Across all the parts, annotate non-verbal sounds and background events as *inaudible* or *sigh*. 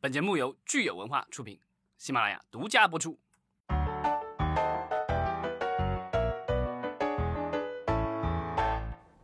本节目由聚友文化出品，喜马拉雅独家播出。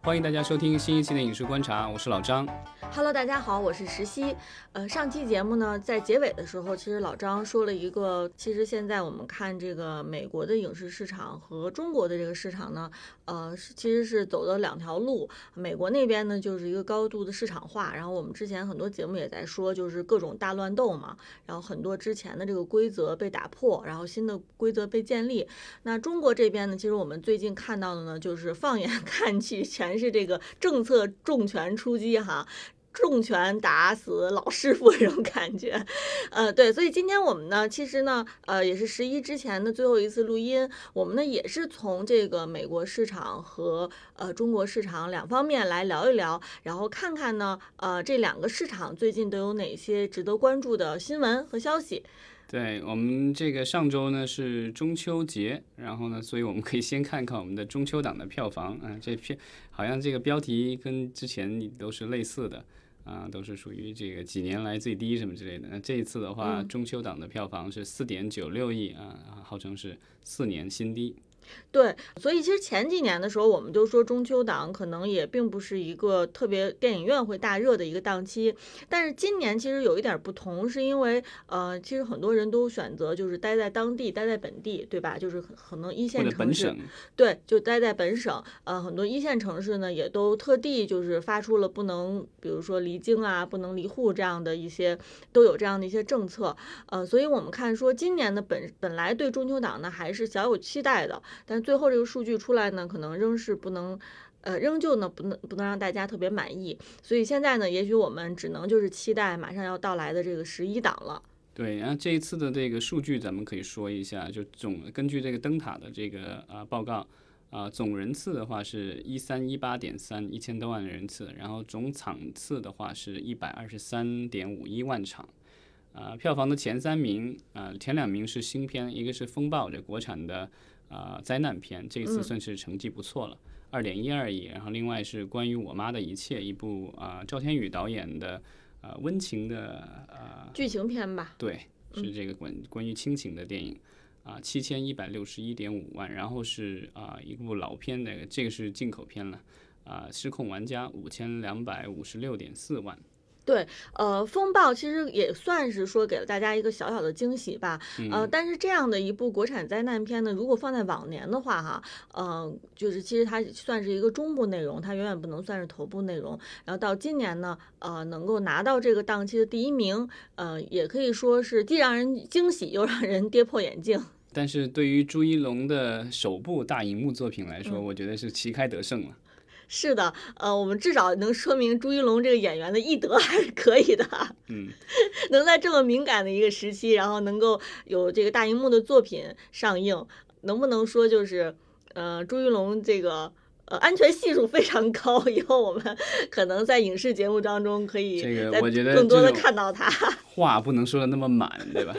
欢迎大家收听新一期的《影视观察》，我是老张。Hello，大家好，我是石溪。呃，上期节目呢，在结尾的时候，其实老张说了一个，其实现在我们看这个美国的影视市场和中国的这个市场呢，呃，是其实是走的两条路。美国那边呢，就是一个高度的市场化，然后我们之前很多节目也在说，就是各种大乱斗嘛，然后很多之前的这个规则被打破，然后新的规则被建立。那中国这边呢，其实我们最近看到的呢，就是放眼 *laughs* 看去，全是这个政策重拳出击哈。重拳打死老师傅这种感觉，呃，对，所以今天我们呢，其实呢，呃，也是十一之前的最后一次录音，我们呢也是从这个美国市场和呃中国市场两方面来聊一聊，然后看看呢，呃，这两个市场最近都有哪些值得关注的新闻和消息。对我们这个上周呢是中秋节，然后呢，所以我们可以先看看我们的中秋档的票房啊，这片好像这个标题跟之前都是类似的。啊，都是属于这个几年来最低什么之类的。那这一次的话，嗯中秋档的票房是四点九六亿啊，号称是四年新低。对，所以其实前几年的时候，我们就说中秋档可能也并不是一个特别电影院会大热的一个档期，但是今年其实有一点不同，是因为呃，其实很多人都选择就是待在当地，待在本地，对吧？就是可可能一线城市，对，就待在本省。呃，很多一线城市呢，也都特地就是发出了不能，比如说离京啊，不能离沪这样的一些，都有这样的一些政策。呃，所以我们看说今年的本本来对中秋档呢还是小有期待的，但最后这个数据出来呢，可能仍是不能。呃，仍旧呢不能不能让大家特别满意，所以现在呢，也许我们只能就是期待马上要到来的这个十一档了。对，然后这一次的这个数据，咱们可以说一下，就总根据这个灯塔的这个啊报告啊，总人次的话是一三一八点三一千多万人次，然后总场次的话是一百二十三点五一万场。啊，票房的前三名啊，前两名是新片，一个是《风暴》这国产的啊灾难片，这一次嗯。算是成绩不错了，二点一二亿。然后另外是关于我妈的一切，一部啊赵天宇导演的呃温情的呃剧情片吧，对，是这个关关于亲情的电影，啊，七千一百六十一点五万，然后是啊一部老片那个，这个是进口片了，啊，失控玩家五千两百五十六点四万，对，呃，风暴其实也算是说给了大家一个小小的惊喜吧，呃，但是这样的一部国产灾难片呢，如果放在往年的话，哈，呃，就是其实它算是一个中部内容，它远远不能算是头部内容。然后到今年呢，呃，能够拿到这个档期的第一名，呃，也可以说是既让人惊喜，又让人跌破眼镜。但是对于朱一龙的首部大荧幕作品来说，嗯我觉得是旗开得胜了。是的，呃，我们至少能说明朱一龙这个演员的艺德还是可以的。嗯，*laughs* 能在这么敏感的一个时期，然后能够有这个大荧幕的作品上映，能不能说就是，呃，朱一龙这个呃安全系数非常高，以后我们可能在影视节目当中可以这个我觉得更多的看到他。话不能说的那么满，对吧？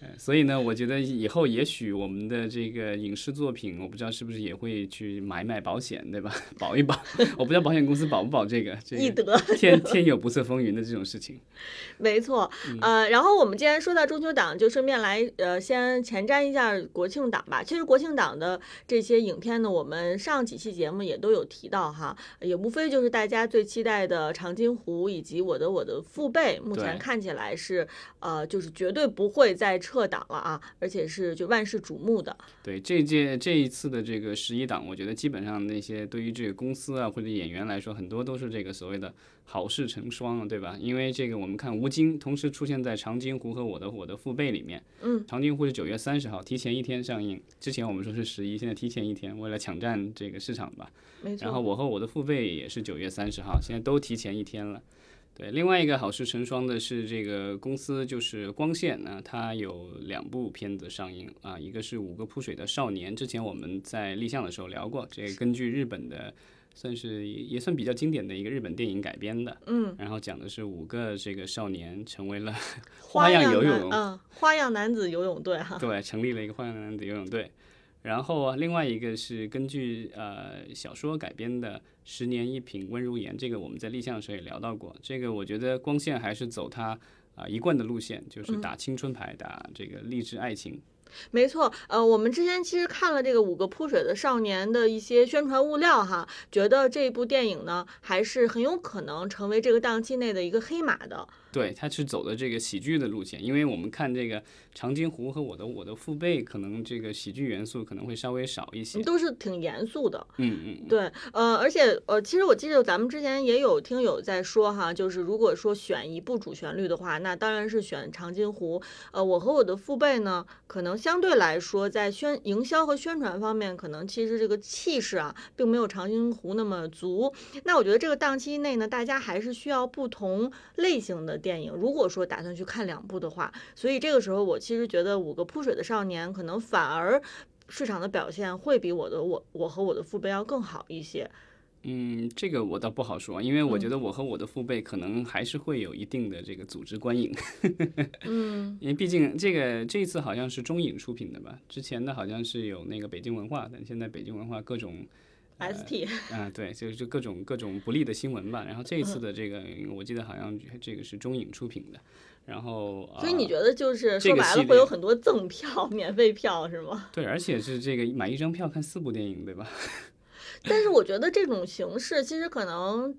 呃 *laughs* 所以呢，我觉得以后也许我们的这个影视作品，我不知道是不是也会去买买保险，对吧？*laughs* 保一保，*laughs* 我不知道保险公司保不保这个，这个易德，天天有不测风云的这种事情。没错，嗯呃，然后我们既然说到中秋档，就顺便来呃先前瞻一下国庆档吧。其实国庆档的这些影片呢，我们上几期节目也都有提到哈，也无非就是大家最期待的《长津湖》以及《我的我的父辈》，目前看起来是呃就是绝对不会再撤档了啊，而且是就万事瞩目的。对这届这一次的这个十一档，我觉得基本上那些对于这个公司啊或者演员来说，很多都是这个所谓的好事成双啊，对吧？因为这个我们看吴京同时出现在《长津湖》和我的我的父辈里面，嗯，《长津湖》是九月三十号，提前一天上映。之前我们说是十一，现在提前一天，为了抢占这个市场吧。然后我和我的父辈也是九月三十号，现在都提前一天了。对，另外一个好事成双的是这个公司，就是光线呢，它有两部片子上映啊，一个是《五个扑水的少年》，之前我们在立项的时候聊过，这个根据日本的，算是也也算比较经典的一个日本电影改编的，嗯，然后讲的是五个这个少年成为了 *laughs* 花样游泳，嗯，花样男子游泳队哈。对，成立了一个花样男子游泳队。然后啊，另外一个是根据呃小说改编的《十年一品温如言》，这个我们在立项的时候也聊到过。这个我觉得光线还是走他啊一贯的路线，就是嗯打青春牌，打这个励志爱情。没错，呃，我们之前其实看了这个《五个扑水的少年》的一些宣传物料哈，觉得这部电影呢还是很有可能成为这个档期内的一个黑马的。对，他是走的这个喜剧的路线，因为我们看这个《长津湖》和我的我的父辈，可能这个喜剧元素可能会稍微少一些。都是挺严肃的。嗯嗯，对，呃，而且呃，其实我记得咱们之前也有听友在说哈，就是如果说选一部主旋律的话，那当然是选《长津湖》。呃，我和我的父辈呢，可能相对来说在宣营销和宣传方面，可能其实这个气势啊，并没有《长津湖》那么足。那我觉得这个档期内呢，大家还是需要不同类型的电影。如果说打算去看两部的话，所以这个时候我其实觉得《五个扑水的少年》可能反而。市场的表现会比我的我我和我的父辈要更好一些。嗯，这个我倒不好说，因为我觉嗯得我和我的父辈可能还是会有一定的这个组织观影，*laughs* 嗯，因为毕竟这个这一次好像是中影出品的吧，之前的好像是有那个北京文化，但现在北京文化各种 ST，啊、*laughs* 对，就就各种各种不利的新闻吧。然后这一嗯次的这个，我记得好像这个是中影出品的，然后所以你呃觉得就是说白了会有很多赠票、免费票是吗？*laughs* 对，而且是这个买一张票看四部电影，对吧？*laughs* 但是我觉得这种形式其实可能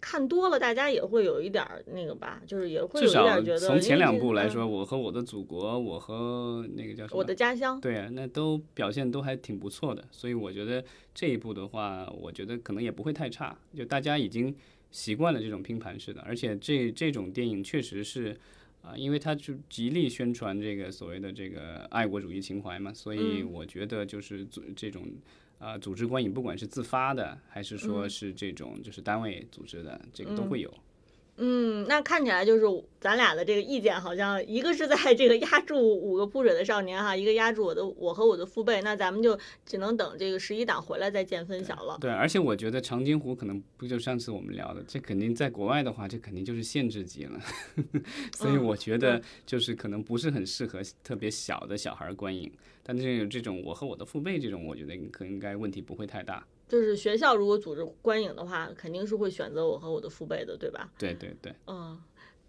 看多了，大家也会有一点儿那个吧，就是也会有至少一点觉得。从前两部来嗯说，我和我的祖国，我和那个叫什么？我的家乡，对啊，那都表现都还挺不错的，所以我觉得这一部的话，我觉得可能也不会太差，就大家已经习惯了这种拼盘式的，而且这这种电影确实是。啊，因为它就极力宣传这个所谓的这个爱国主义情怀嘛，所以嗯我觉得就是组这种啊、组织观影，不管是自发的还是说嗯是这种就是单位组织的，这个都嗯会有。嗯，那看起来就是咱俩的这个意见好像一个是在这个压住五个扑水的少年哈，一个压住我的我和我的父辈，那咱们就只能等这个十一档回来再见分晓了。对，而且我觉得长津湖可能不就上次我们聊的，这肯定在国外的话，这肯定就是限制级了，*laughs* 所以嗯我觉得就是可能不是很适合特别小的小孩儿观影。但是有这种我和我的父辈这种，我觉得可应该问题不会太大。就是学校如果组织观影的话，肯定是会选择我和我的父辈的，对吧？对对对，嗯，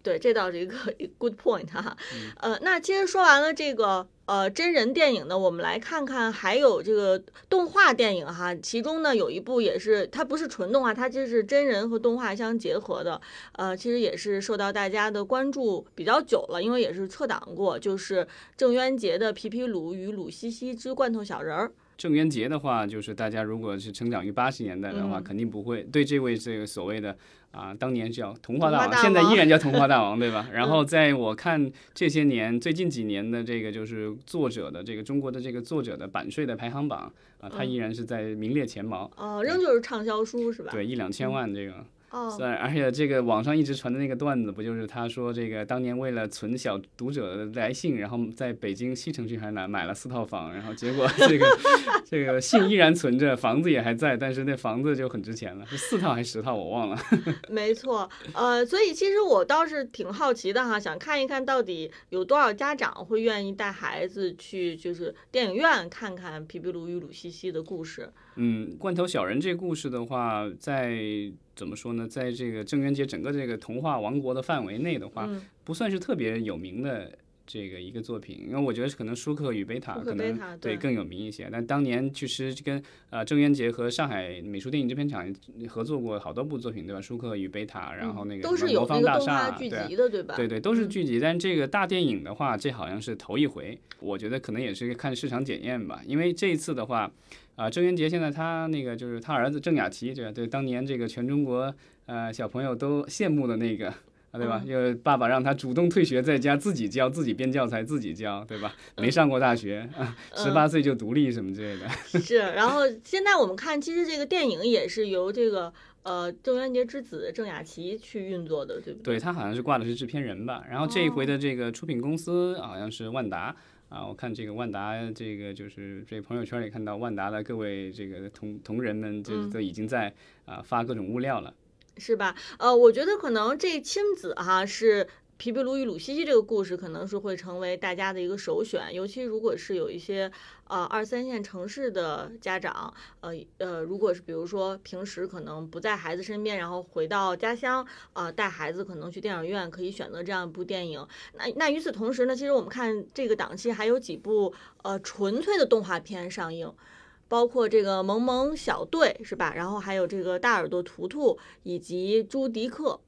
对，这倒是一个 good point 哈。呃，那其实说完了这个呃真人电影呢，我们来看看还有这个动画电影哈。其中呢有一部也是它不是纯动画，它就是真人和动画相结合的。呃，其实也是受到大家的关注比较久了，因为也是撤档过，就是郑渊洁的《皮皮鲁与鲁西西之罐头小人儿》。郑渊洁的话，就是大家如果是成长于八十年代的话，嗯肯定不会对这位这个所谓的啊，当年叫童话大王，现在依然叫童话大王，对吧？*laughs* 然后在我看这些年最近几年的这个就是作者的这个中国的这个作者的版税的排行榜啊，他嗯依然是在名列前茅，哦，仍旧是畅销书是吧？对，一两千万这个。哦，对，而且这个网上一直传的那个段子，不就是他说这个当年为了存小读者的来信，然后在北京西城区还哪买了四套房，然后结果这个 *laughs* 这个信依然存着，房子也还在，但是那房子就很值钱了，是四套还是十套我忘了。*laughs* 没错，呃，所以其实我倒是挺好奇的哈，想看一看到底有多少家长会愿意带孩子去就是电影院看看《皮皮鲁与鲁西西》的故事。嗯，罐头小人这故事的话，在怎么说呢，在这个郑渊洁整个这个童话王国的范围内的话，嗯，不算是特别有名的这个一个作品，因为我觉得可能舒克与贝塔可能塔对对更有名一些。但当年其实跟呃郑渊洁和上海美术电影制片厂合作过好多部作品，对吧？舒克与贝塔，然后那个魔方大厦，对对吧？对对，都是嗯剧集，但这个大电影的话，这好像是头一回。我觉得可能也是看市场检验吧，因为这一次的话，啊、郑渊洁现在他那个就是他儿子郑雅琪，这个对当年这个全中国呃小朋友都羡慕的那个。啊，对吧？嗯就爸爸让他主动退学，在家自己教，自己编教材，自己教，对吧？没上过大学，啊十八岁就独立什么之类的。*laughs* 是。然后现在我们看，其实这个电影也是由这个呃郑渊洁之子郑雅琪去运作的，对不对？对他好像是挂的是制片人吧，然后这一回的这个出品公司好像是万达。啊，我看这个万达，这个就是这朋友圈里看到万达的各位这个同同仁们，这嗯都已经在啊发各种物料了。是吧？呃，我觉得可能这亲子哈是皮皮鲁与鲁西西这个故事可能是会成为大家的一个首选，尤其如果是有一些呃二三线城市的家长，呃呃，如果是比如说平时可能不在孩子身边，然后回到家乡，呃，带孩子可能去电影院，可以选择这样一部电影。那那与此同时呢，其实我们看这个档期还有几部呃纯粹的动画片上映。包括这个萌萌小队是吧？然后还有这个大耳朵图图以及朱迪克。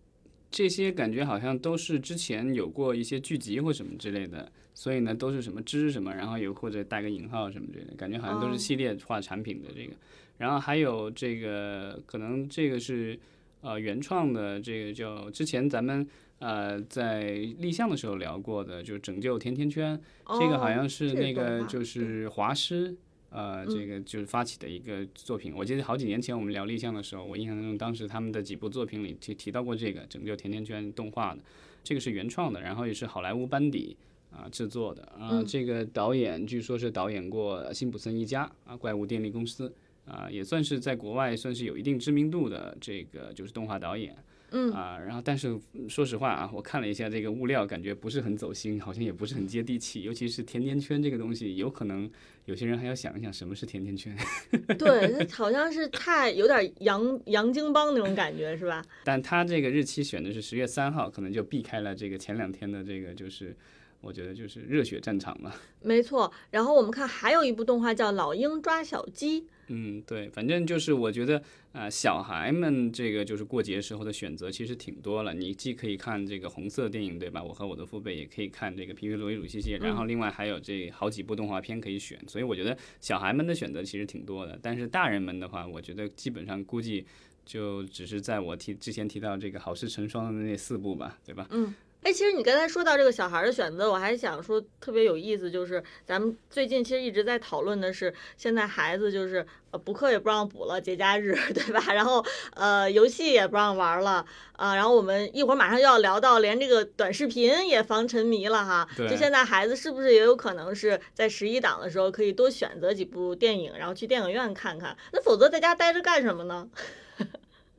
这些感觉好像都是之前有过一些剧集或什么之类的，所以呢都是什么之什么，然后有或者带个引号什么之类的，感觉好像都是系列化产品的这个。然后还有这个可能这个是呃原创的，这个叫之前咱们呃在立项的时候聊过的，就是拯救甜甜圈，这个好像是那个就是华师。呃，这个就是发起的一个作品。我记得好几年前我们聊立项的时候，我印象当中当时他们的几部作品里提提到过这个拯救甜甜圈动画的，这个是原创的，然后也是好莱坞班底啊制作的啊。这个导演据说是导演过《辛普森一家》啊，《怪物电力公司》啊，也算是在国外算是有一定知名度的这个就是动画导演。嗯啊，然后但是说实话啊，我看了一下这个物料，感觉不是很走心，好像也不是很接地气。尤其是甜甜圈这个东西，有可能有些人还要想一想什么是甜甜圈。*laughs* 对，好像是太有点洋洋泾浜那种感觉，是吧？但他这个日期选的是十月三号，可能就避开了这个前两天的这个，就是我觉得就是热血战场嘛。*laughs* 没错。然后我们看还有一部动画叫《老鹰抓小鸡》。嗯，对，反正就是我觉得啊，小孩们这个就是过节时候的选择其实挺多了。你既可以看这个红色电影，对吧？我和我的父辈也可以看这个皮皮鲁伊鲁西西，然后另外还有这好几部动画片可以选。所以我觉得小孩们的选择其实挺多的。但是大人们的话，我觉得基本上估计就只是在我提之前提到这个好事成双的那四部吧，对吧？嗯。哎，其实你刚才说到这个小孩的选择，我还想说特别有意思，就是咱们最近其实一直在讨论的是，现在孩子就是呃补课也不让补了，节假日 *laughs* 对吧？然后呃游戏也不让玩了啊，然后我们一会儿马上就要聊到连这个短视频也防沉迷了哈。就现在孩子是不是也有可能是在十一档的时候可以多选择几部电影，然后去电影院看看？那否则在家待着干什么呢？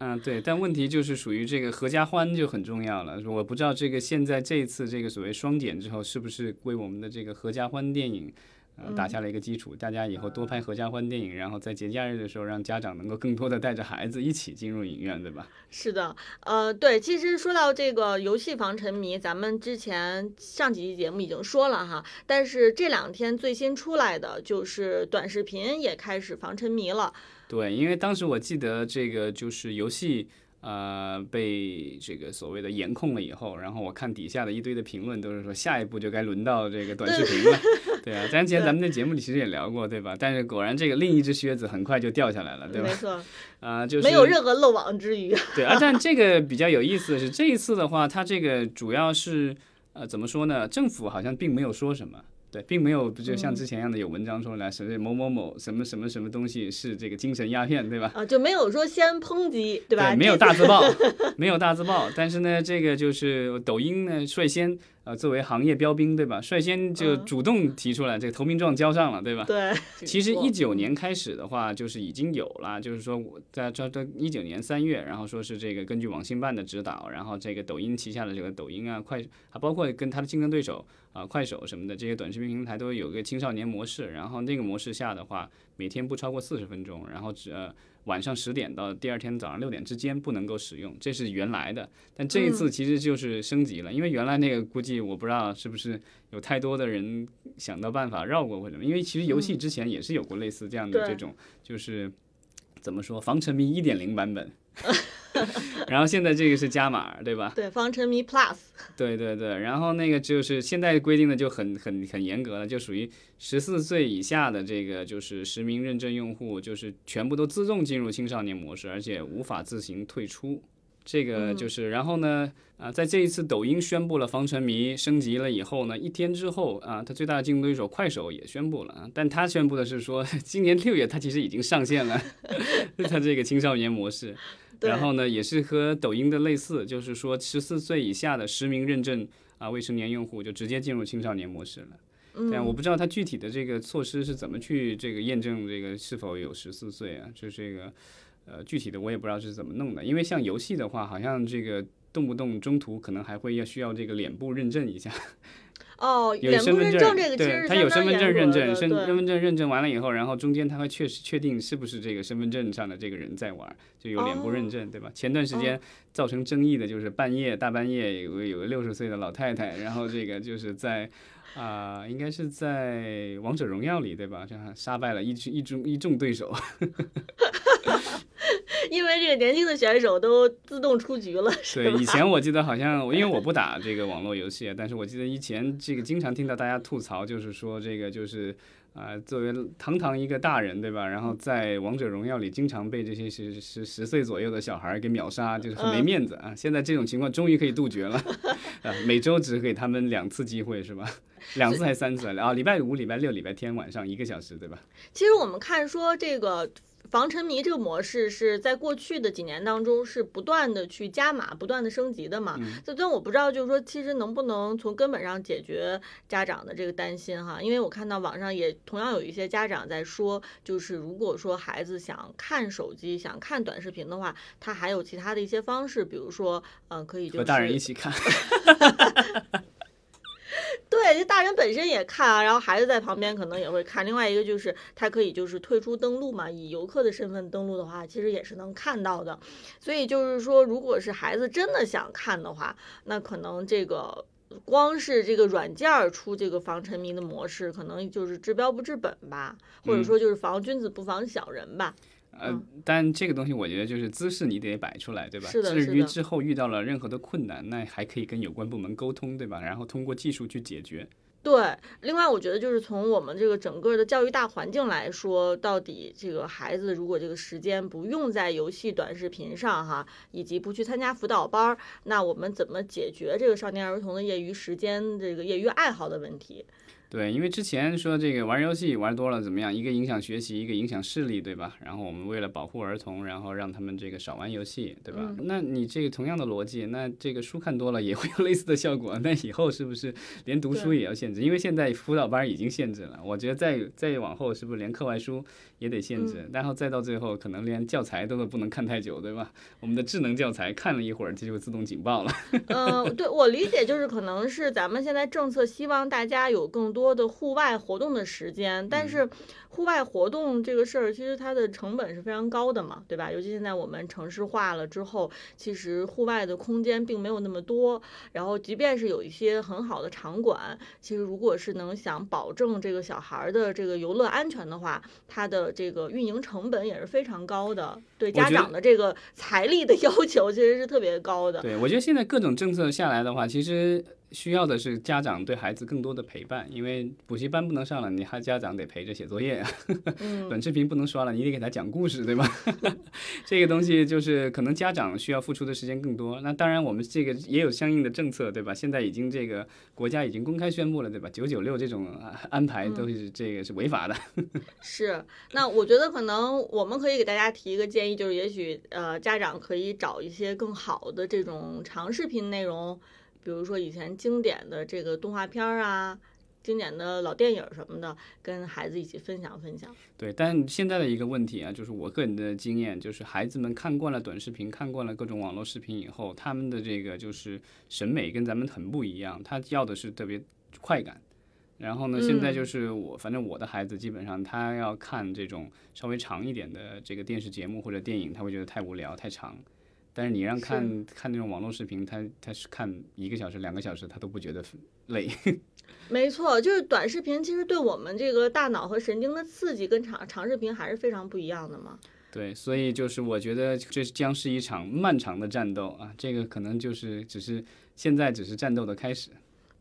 嗯，对，但问题就是属于这个合家欢就很重要了。我不知道这个现在这一次这个所谓双减之后，是不是为我们的这个合家欢电影，呃，打下了一个基础。大家以后多拍合家欢电影，然后在节假日的时候，让家长能够更多的带着孩子一起进入影院，对吧？是的，呃，对，其实说到这个游戏防沉迷，咱们之前上几期节目已经说了哈，但是这两天最新出来的就是短视频也开始防沉迷了。对，因为当时我记得这个就是游戏，呃，被这个所谓的严控了以后，然后我看底下的一堆的评论都是说，下一步就该轮到这个短视频了。*laughs* 对啊，之前咱们在节目里其实也聊过，对吧？但是果然这个另一只靴子很快就掉下来了，对吧？没错，*laughs* 啊，就是没有任何漏网之鱼。对啊，但这个比较有意思的是，这一次的话，它这个主要是呃，怎么说呢？政府好像并没有说什么。对，并没有就像之前一样的有文章说来，什么某某某什么什么什么东西是这个精神鸦片，对吧？啊，就没有说先抨击，对吧？对，没有大字报，*laughs* 没有大字报。但是呢，这个就是抖音呢率先。呃，作为行业标兵，对吧？率先就主动提出来，这个投名状交上了，对吧？对。其实 *laughs* 一九年开始的话，就是已经有了，就是说我在这这一九年三月，然后说是这个根据网信办的指导，然后这个抖音旗下的这个抖音啊、快啊，包括跟它的竞争对手啊快手什么的这些短视频平台都有个青少年模式，然后那个模式下的话，每天不超过四十分钟，然后只。呃晚上十点到第二天早上六点之间不能够使用，这是原来的。但这一次其实就是升级了，因为原来那个估计我不知道是不是有太多的人想到办法绕过或者什么，因为其实游戏之前也是有过类似这样的这种，就是怎么说防沉迷一点零版本。*laughs* *laughs* 然后现在这个是加码，对吧？对，防沉迷 Plus。对对对，然后那个就是现在规定的就很很很严格了，就属于十四岁以下的这个就是实名认证用户，就是全部都自动进入青少年模式，而且无法自行退出。这个就是，然后呢，啊，在这一次抖音宣布了防沉迷升级了以后呢，一天之后啊，它最大的竞争对手快手也宣布了，但他宣布的是说，*laughs* 今年六月它其实已经上线了，*laughs* 它这个青少年模式。然后呢，也是和抖音的类似，就是说十四岁以下的实名认证啊未成年用户就直接进入青少年模式了。但，我不知道它具体的这个措施是怎么去这个验证这个是否有十四岁啊？就这个呃具体的我也不知道是怎么弄的。因为像游戏的话，好像这个动不动中途可能还会要需要这个脸部认证一下。哦，有身份证，对，是他有身份证认证，身身份证认证完了以后，然后中间他会确实确定是不是这个身份证上的这个人在玩，就有脸部认证，对吧？前段时间造成争议的就是半夜大半夜有个有个六十岁的老太太，然后这个就是在。啊、应该是在王者荣耀里，对吧？这样杀败了一一众一众对手。*laughs* 因为这个年轻的选手都自动出局了，是对，以前我记得好像，*laughs* 因为我不打这个网络游戏，但是我记得以前这个经常听到大家吐槽，就是说这个就是啊、作为堂堂一个大人，对吧？然后在王者荣耀里经常被这些十十十岁左右的小孩儿给秒杀，就是很没嗯面子啊。现在这种情况终于可以杜绝了，*laughs* 啊，每周只给他们两次机会，是吧？两次还三次啊？礼拜五、礼拜六、礼拜天晚上一个小时，对吧？其实我们看说这个防沉迷这个模式是在过去的几年当中是不断的去加码、不断的升级的嘛。但我不知道，就是说其实能不能从根本上解决家长的这个担心哈？因为我看到网上也同样有一些家长在说，就是如果说孩子想看手机、想看短视频的话，他还有其他的一些方式，比如说，嗯、可以就是和大人一起看。*laughs* 对，就大人本身也看啊，然后孩子在旁边可能也会看。另外一个就是他可以就是退出登录嘛，以游客的身份登录的话，其实也是能看到的。所以就是说，如果是孩子真的想看的话，那可能这个。光是这个软件儿出这个防沉迷的模式，可能就是治标不治本吧，或者嗯说就是防君子不防小人吧。呃，但这个东西我觉得就是姿势你得摆出来，对吧？至于之后遇到了任何的困难，那还可以跟有关部门沟通，对吧？然后通过技术去解决。对，另外我觉得就是从我们这个整个的教育大环境来说，到底这个孩子如果这个时间不用在游戏、短视频上哈，以及不去参加辅导班儿，那我们怎么解决这个少年儿童的业余时间这个业余爱好的问题？对，因为之前说这个玩游戏玩多了怎么样？一个影响学习，一个影响视力，对吧？然后我们为了保护儿童，然后让他们这个少玩游戏，对吧？那你这个同样的逻辑，那这个书看多了也会有类似的效果。那以后是不是连读书也要限制？因为现在辅导班已经限制了，我觉得再再往后是不是连课外书也得限制？然后再到最后，可能连教材都不能看太久，对吧？我们的智能教材看了一会儿，它就自动警报了。*laughs* 嗯，对我理解就是可能是咱们现在政策希望大家有更多的户外活动的时间，但是户外活动这个事儿，其实它的成本是非常高的嘛，对吧？尤其现在我们城市化了之后，其实户外的空间并没有那么多，然后即便是有一些很好的场馆，其实如果是能想保证这个小孩儿的这个游乐安全的话，它的这个运营成本也是非常高的，对家长的这个财力的 *laughs* 要求其实是特别高的。对，我觉得现在各种政策下来的话，其实需要的是家长对孩子更多的陪伴，因为补习班不能上了，你还家长得陪着写作业 *laughs* 短视频不能刷了，你得给他讲故事，对吧？*laughs* 这个东西就是可能家长需要付出的时间更多。那当然，我们这个也有相应的政策，对吧？现在已经这个国家已经公开宣布了，对吧？九九六这种啊安排都是这个是违法的。*laughs* 是，那我觉得可能我们可以给大家提一个建议，就是也许呃家长可以找一些更好的这种长视频内容，比如说以前经典的这个动画片儿啊。经典的老电影儿什么的，跟孩子一起分享分享。对，但现在的一个问题啊，就是我个人的经验，就是孩子们看惯了短视频，看惯了各种网络视频以后，他们的这个就是审美跟咱们很不一样，他要的是特别快感。然后呢，现在就是我，反正我的孩子基本上他要看这种稍微长一点的这个电视节目或者电影，他会觉得太无聊、太长。但是你让看看那种网络视频，他他是看一个小时、两个小时，他都不觉得累。*laughs* 没错，就是短视频其实对我们这个大脑和神经的刺激跟长长视频还是非常不一样的嘛。对，所以就是我觉得这将是一场漫长的战斗啊，这个可能就是只是现在只是战斗的开始。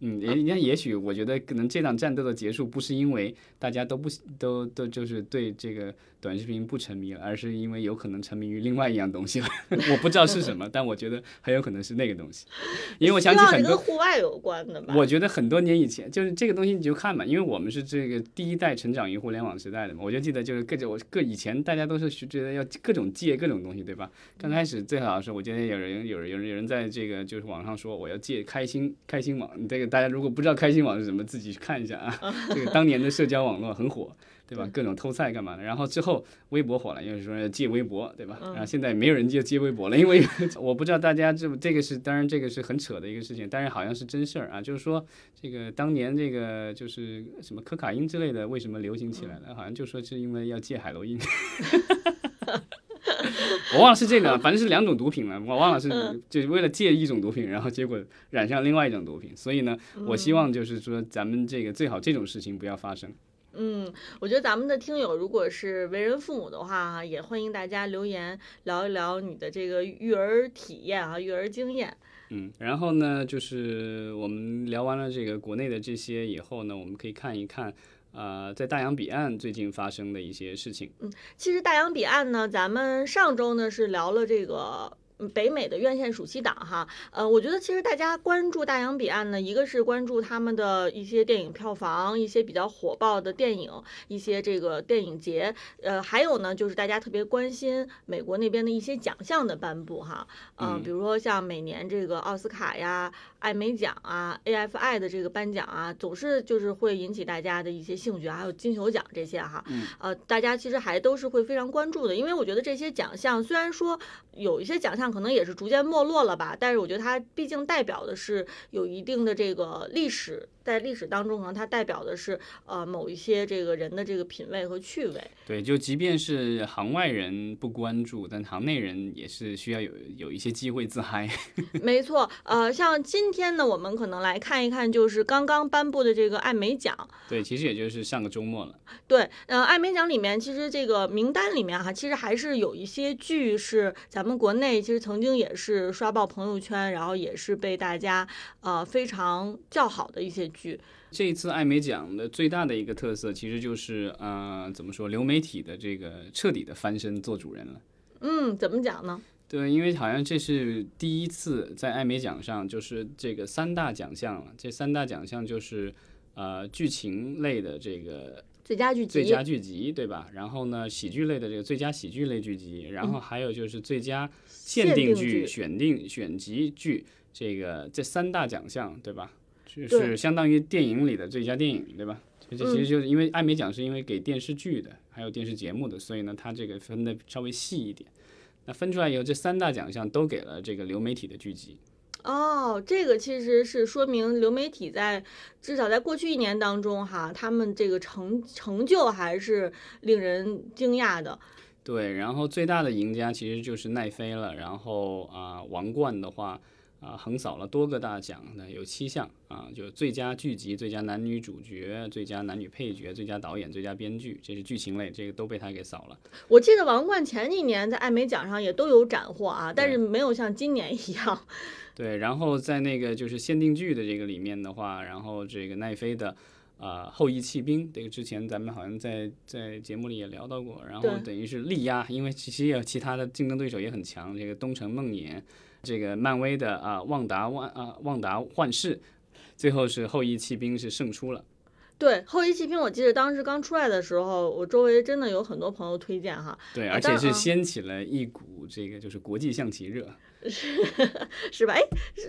嗯，也也也许我觉得可能这场战斗的结束不是因为大家都不都都就是对这个短视频不沉迷了，而是因为有可能沉迷于另外一样东西了。*laughs* 我不知道是什么，但我觉得很有可能是那个东西，*laughs* 因为我想起很多跟户外有关的吧。我觉得很多年以前，就是这个东西你就看吧，因为我们是这个第一代成长于互联网时代的嘛，我就记得就是各种各以前大家都是觉得要各种借各种东西，对吧？刚开始最好是我觉得有人有人有人有人在这个就是网上说我要借开心开心网，这个大家如果不知道开心网是什么，自己去看一下啊。*laughs* 这个当年的社交网络很火。对吧？各种偷菜干嘛的？然后之后后微博火了，又是说借微博，对吧？嗯然后现在没有人接接微博了，因为 *laughs* 我不知道大家这这个是，当然这个是很扯的一个事情，但是好像是真事儿啊，就是说这个当年这个就是什么可卡因之类的，为什么流行起来了？好像就说是因为要戒海洛因。*laughs* 我忘了是这个，反正是两种毒品了，我忘了是嗯就是为了戒一种毒品，然后结果染上另外一种毒品，所以呢，我希望就是说咱们这个最好这种事情不要发生。嗯，我觉得咱们的听友如果是为人父母的话哈，也欢迎大家留言聊一聊你的这个育儿体验啊，育儿经验。嗯，然后呢，就是我们聊完了这个国内的这些以后呢，我们可以看一看，呃，在大洋彼岸最近发生的一些事情。嗯其实大洋彼岸呢，咱们上周呢是聊了这个。嗯北美的院线暑期档哈，呃，我觉得其实大家关注大洋彼岸呢，一个是关注他们的一些电影票房，一些比较火爆的电影，一些这个电影节，呃，还有呢就是大家特别关心美国那边的一些奖项的颁布哈，呃、嗯。比如说像每年这个奥斯卡呀、艾美奖啊、AFI 的这个颁奖啊，总是就是会引起大家的一些兴趣，还有金球奖这些哈，嗯。呃，大家其实还都是会非常关注的，因为我觉得这些奖项虽然说有一些奖项可能也是逐渐没落了吧，但是我觉得它毕竟代表的是有一定的这个历史，在历史当中可能它代表的是呃某一些这个人的这个品味和趣味。对，就即便是行外人不关注，但行内人也是需要有有一些机会自嗨。*laughs* 没错，呃，像今天呢，我们可能来看一看，就是刚刚颁布的这个艾美奖。对，其实也就是上个周末了。对，呃，艾美奖里面其实这个名单里面哈，其实还是有一些剧是咱们国内其实曾经也是刷爆朋友圈，然后也是被大家呃非常叫好的一些剧。这一次艾美奖的最大的一个特色，其实就是呃，怎么说，流媒体的这个彻底的翻身做主人了。嗯，怎么讲呢？对，因为好像这是第一次在艾美奖上，就是这个三大奖项了。这三大奖项就是呃剧情类的这个最佳剧集。最佳剧集，对吧？然后呢，喜剧类的这个最佳喜剧类剧集，然后还有就是最佳限定、剧选定选集剧，这个这三大奖项，对吧？就是相当于电影里的最佳电影，对吧？这这其嗯实就是因为艾美奖是因为给电视剧的，还有电视节目的，所以呢，它这个分的稍微细一点。那分出来以后，这三大奖项都给了这个流媒体的剧集。哦，这个其实是说明流媒体在至少在过去一年当中哈，他们这个成成就还是令人惊讶的。对，然后最大的赢家其实就是奈飞了。然后啊、王冠的话啊、横扫了多个大奖，那有七项啊，就是最佳剧集、最佳男女主角、最佳男女配角、最佳导演、最佳编剧，这是剧情类，这个都被他给扫了。我记得王冠前几年在艾美奖上也都有斩获啊，但是没有像今年一样。*laughs* 对，然后在那个就是限定剧的这个里面的话，然后这个奈飞的。啊、后羿弃兵，这个之前咱们好像在在节目里也聊到过，然后等于是力压，因为其实也有其他的竞争对手也很强，这个东城梦魇，这个漫威的啊、旺达万啊、旺达幻视，最后是后羿弃兵是胜出了。对，后羿弃兵，我记得当时刚出来的时候，我周围真的有很多朋友推荐哈，对，啊而且是掀起了一股这个就是国际象棋热。*laughs* 是吧？哎，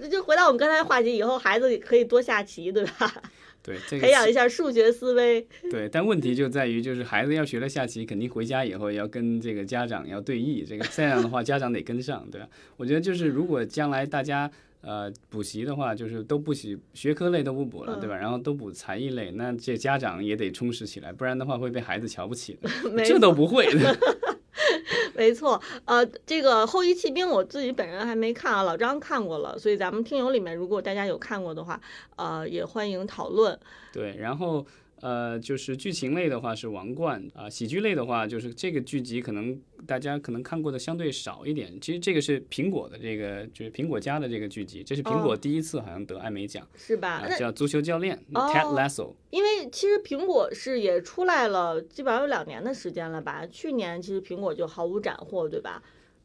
就回到我们刚才的话题，以后孩子可以多下棋，对吧？*laughs* 对，这个培养一下数学思维。对，但问题就在于，就是孩子要学了下棋，肯定回家以后要跟这个家长要对弈，这个这样的话家长得跟上，对吧？我觉得就是如果将来大家呃补习的话，就是都不习学科类都不补了，对吧？然后都补才艺类，那这家长也得充实起来，不然的话会被孩子瞧不起的，*laughs* 这都不会的。没错，呃，这个《后羿弃兵》我自己本人还没看啊，老张看过了，所以咱们听友里面如果大家有看过的话，呃，也欢迎讨论。对，然后呃，就是剧情类的话是王冠啊、喜剧类的话就是这个剧集可能大家可能看过的相对少一点。其实这个是苹果的这个，就是苹果家的这个剧集，这是苹果哦第一次好像得艾美奖，是吧？啊，叫足球教练、哦 Ted Lasso。因为其实苹果是也出来了，基本上有两年的时间了吧？去年其实苹果就毫无斩获，对吧？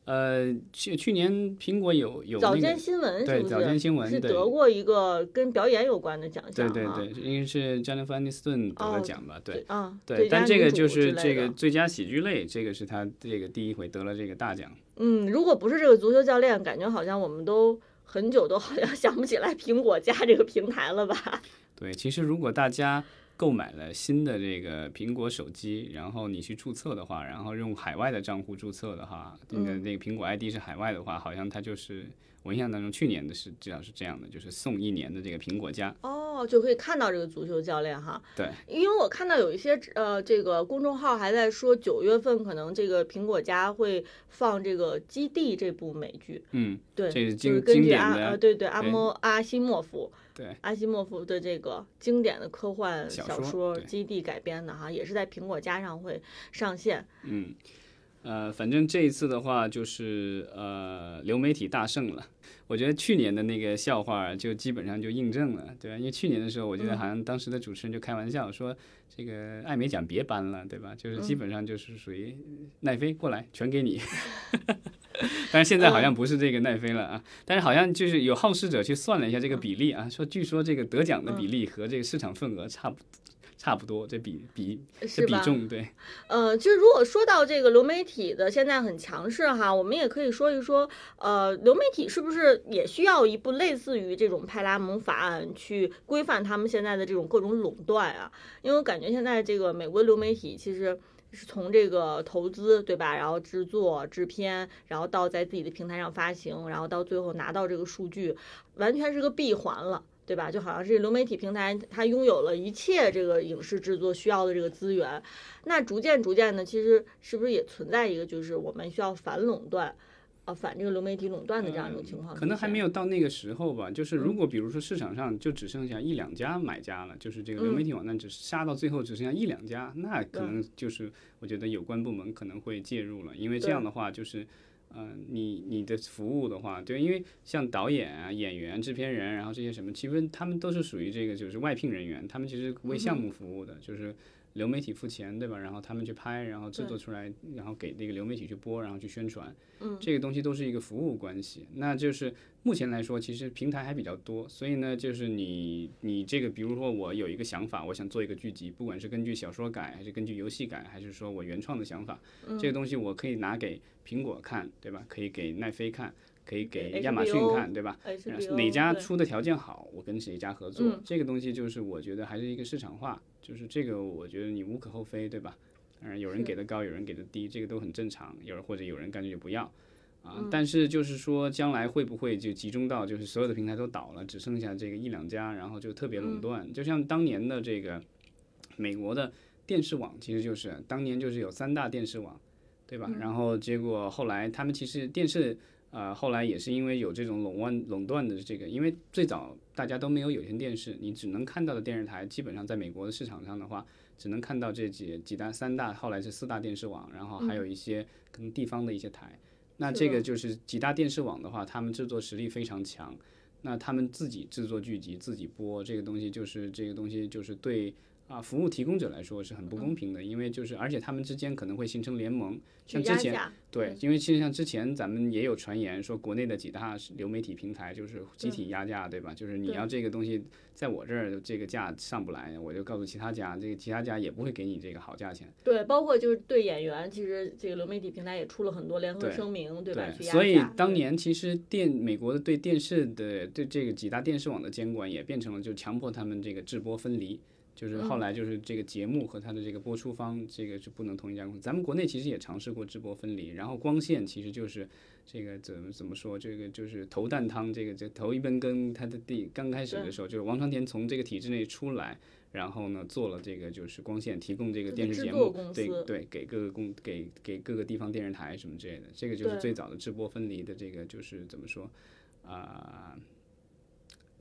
呃，去去年苹果有有早那个，间新闻是对早不是？是间新闻是得过一个跟表演有关的奖项对对对，因为是 Jennifer Aniston 得哦了奖吧？对啊，对，但这个就是这个最佳喜剧类，这个是他这个第一回得了这个大奖。嗯，如果不是这个足球教练，感觉好像我们都很久都好像想不起来苹果加这个平台了吧？对，其实如果大家购买了新的这个苹果手机，然后你去注册的话，然后用海外的账户注册的话，那个那个苹果 ID 是海外的话，好像它就是我印象当中去年的是至少是这样的，就是送一年的这个苹果加。哦，就可以看到这个足球教练哈。对，因为我看到有一些呃，这个公众号还在说九月份可能这个苹果家会放这个《基地》这部美剧。嗯，对，这是就是经经根据阿典的呃对对阿莫阿西莫夫对。阿西莫夫的这个经典的科幻小说基地》改编的哈，也是在苹果家上会上线。嗯，呃，反正这一次的话，就是呃，流媒体大胜了。我觉得去年的那个笑话就基本上就印证了，对吧？因为去年的时候，我记得好像当时的主持人就开玩笑说，这个艾美奖别颁了，对吧？就是基本上就是属于奈飞过来全给你。*laughs* 但是现在好像不是这个奈飞了啊，但是好像就是有好事者去算了一下这个比例啊，说据说这个得奖的比例和这个市场份额差不差不多，这比比这是吧？比重对。呃，其实如果说到这个流媒体的现在很强势哈，我们也可以说一说，呃，流媒体是不是也需要一部类似于这种派拉蒙法案去规范他们现在的这种各种垄断啊？因为我感觉现在这个美国流媒体其实。是从这个投资对吧，然后制作、制片，然后到在自己的平台上发行，然后到最后拿到这个数据，完全是个闭环了。对吧？就好像是流媒体平台，它拥有了一切这个影视制作需要的这个资源。那逐渐逐渐的，其实是不是也存在一个，就是我们需要反垄断，呃，反这个流媒体垄断的这样一种情况？可能还没有。有到那个时候吧。就是如果比如说市场上就只剩下一两家买家了，就是这个流媒体网站只杀到最后只剩下一两家，那可能就是我觉得有关部门可能会介入了，因为这样的话就是。呃，你你的服务的话，对，因为像导演啊、演员、制片人，然后这些什么，其实他们都是属于这个就是外聘人员，他们其实为项目服务的，就是流媒体付钱，对吧？然后他们去拍，然后制作出来，然后给那个流媒体去播，然后去宣传，嗯，这个东西都是一个服务关系。那就是目前来说，其实平台还比较多，所以呢，就是你你这个，比如说我有一个想法，我想做一个剧集，不管是根据小说改，还是根据游戏改，还是说我原创的想法，这个东西我可以拿给苹果看，对吧？可以给奈飞看，可以给亚马逊看，对吧？哪家出的条件好，我跟谁家合作，嗯这个东西就是我觉得还是一个市场化，就是这个我觉得你无可厚非，对吧？当然有人给的高，有人给的低，这个都很正常。有人或者有人干脆就不要啊。嗯但是就是说，将来会不会就集中到就是所有的平台都倒了，只剩下这个一两家，然后就特别嗯垄断？就像当年的这个美国的电视网，其实就是当年就是有三大电视网，对吧？嗯然后结果后来他们其实电视。呃，后来也是因为有这种垄断垄断的这个，因为最早大家都没有有线电视，你只能看到的电视台，基本上在美国的市场上的话，只能看到这几几大三大，后来是四大电视网，然后还有一些可能地方的一些台。那这个就是几大电视网的话，他们制作实力非常强，那他们自己制作剧集，自己播这个东西，就是这个东西就是对啊服务提供者来说是很不公平的，因为就是而且他们之间可能会形成联盟，像之前。对，因为其实像之前咱们也有传言说，国内的几大流媒体平台就是集体压价，对吧？就是你要这个东西在我这儿这个价上不来，我就告诉其他家，这个其他家也不会给你这个好价钱。对，包括就是对演员，其实这个流媒体平台也出了很多联合声明，对吧？所以当年其实电美国的对电视的对这个几大电视网的监管也变成了就强迫他们这个制播分离。就是后来就是这个节目和它的这个播出方，这个是不能同一家公司。咱们国内其实也尝试过直播分离，然后光线其实就是这个怎么怎么说，这个就是头啖汤，这个这头一根羹，它的第刚开始的时候，就是王传田从这个体制内出来，然后呢做了这个就是光线，提供这个电视节目对对，给各个公给给各个地方电视台什么之类的，这个就是最早的直播分离的这个就是怎么说啊、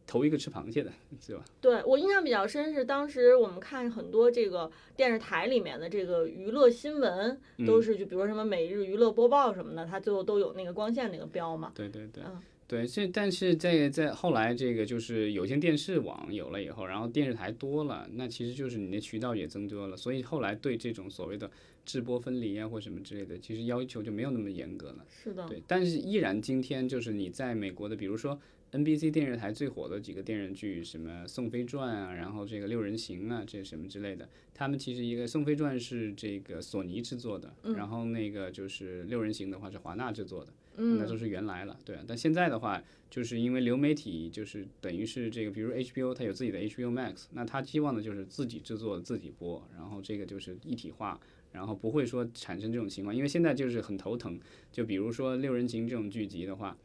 头一个吃螃蟹的，*laughs* 是吧？对我印象比较深是当时我们看很多这个电视台里面的这个娱乐新闻，嗯都是就比如说什么每日娱乐播报什么的，它最后都有那个光线那个标嘛。对对对。嗯对，这但是在在后来这个就是有线电视网有了以后，然后电视台多了，那其实就是你的渠道也增多了，所以后来对这种所谓的制播分离啊或什么之类的，其实要求就没有那么严格了。是的，对，但是依然今天就是你在美国的，比如说 NBC 电视台最火的几个电视剧，什么《宋飞传》啊，然后这个《六人行》啊，这什么之类的，他们其实一个《宋飞传》是这个索尼制作的，然后那个就是《六人行》的话是华纳制作的，嗯那都是原来了，对啊。但现在的话，就是因为流媒体就是等于是这个，比如 HBO 它有自己的 HBO Max，那它希望的就是自己制作自己播，然后这个就是一体化，然后不会说产生这种情况，因为现在就是很头疼，就比如说六人行这种剧集的话。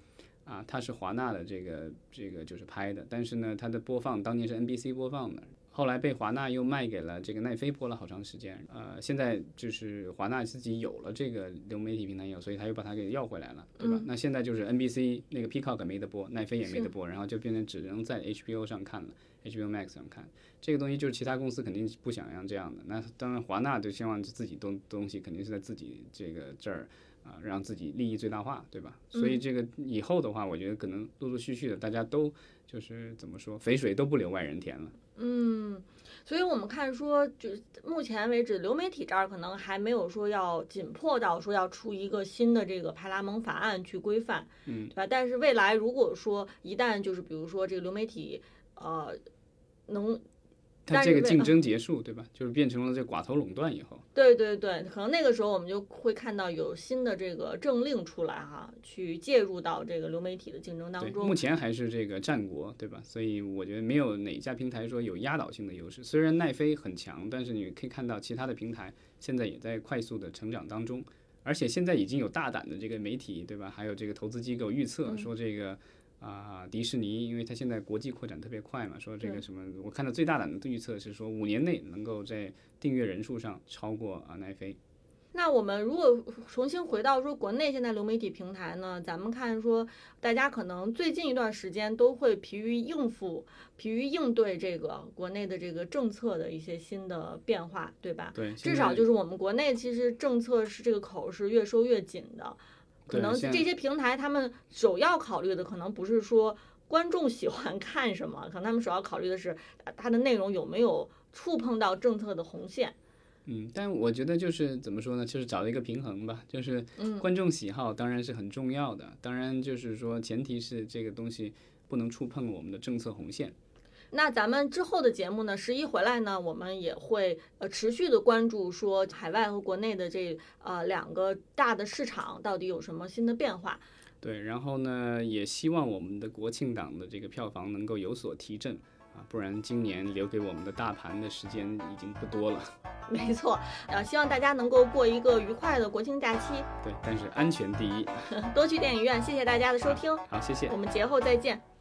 啊，它是华纳的这个这个就是拍的，但是呢，它的播放当年是 NBC 播放的，后来被华纳又卖给了这个奈飞播了好长时间。呃，现在就是华纳自己有了这个流媒体平台有，所以他又把它给要回来了，对吧？那现在就是 NBC 那个 Peacock 没得播，奈飞也没得播，然后就变成只能在 HBO 上看了，HBO Max 上看。这个东西就是其他公司肯定不想要这样的。那当然华纳就希望自己东东西肯定是在自己这个这儿。啊，让自己利益最大化，对吧？所以这个以后的话，我觉得可能陆陆续续的，大家都就是怎么说，肥水都不流外人田了。嗯，所以我们看说，就是目前为止，流媒体这儿可能还没有说要紧迫到说要出一个新的这个派拉蒙法案去规范，嗯，对吧？但是未来如果说一旦就是比如说这个流媒体，呃，能。它这个竞争结束，对吧？就是变成了这寡头垄断以后。对对对，可能那个时候我们就会看到有新的这个政令出来哈，去介入到这个流媒体的竞争当中。目前还是这个战国，对吧？所以我觉得没有哪家平台说有压倒性的优势。虽然奈飞很强，但是你可以看到其他的平台现在也在快速的成长当中，而且现在已经有大胆的这个媒体，对吧？还有这个投资机构预测说这个。啊，迪士尼，因为它现在国际扩展特别快嘛，说这个什么，我看到最大胆的预测是说五年内能够在订阅人数上超过啊奈飞。那我们如果重新回到说国内现在流媒体平台呢，咱们看说大家可能最近一段时间都会疲于应付、疲于应对这个国内的这个政策的一些新的变化，对吧？对，至少就是我们国内其实政策是这个口是越收越紧的。可能这些平台他们首要考虑的可能不是说观众喜欢看什么，可能他们首要考虑的是它的内容有没有触碰到政策的红线。嗯，但我觉得就是怎么说呢，就是找一个平衡吧，就是观众喜好当然是很重要的，当然就是说前提是这个东西不能触碰我们的政策红线。那咱们之后的节目呢，十一回来呢，我们也会呃持续的关注说海外和国内的这呃两个大的市场到底有什么新的变化。对，然后呢，也希望我们的国庆档的这个票房能够有所提振啊，不然今年留给我们的大盘的时间已经不多了。*laughs* 没错，呃，希望大家能够过一个愉快的国庆假期。对，但是安全第一，*laughs* 多去电影院。谢谢大家的收听。好，谢谢，我们节后再见。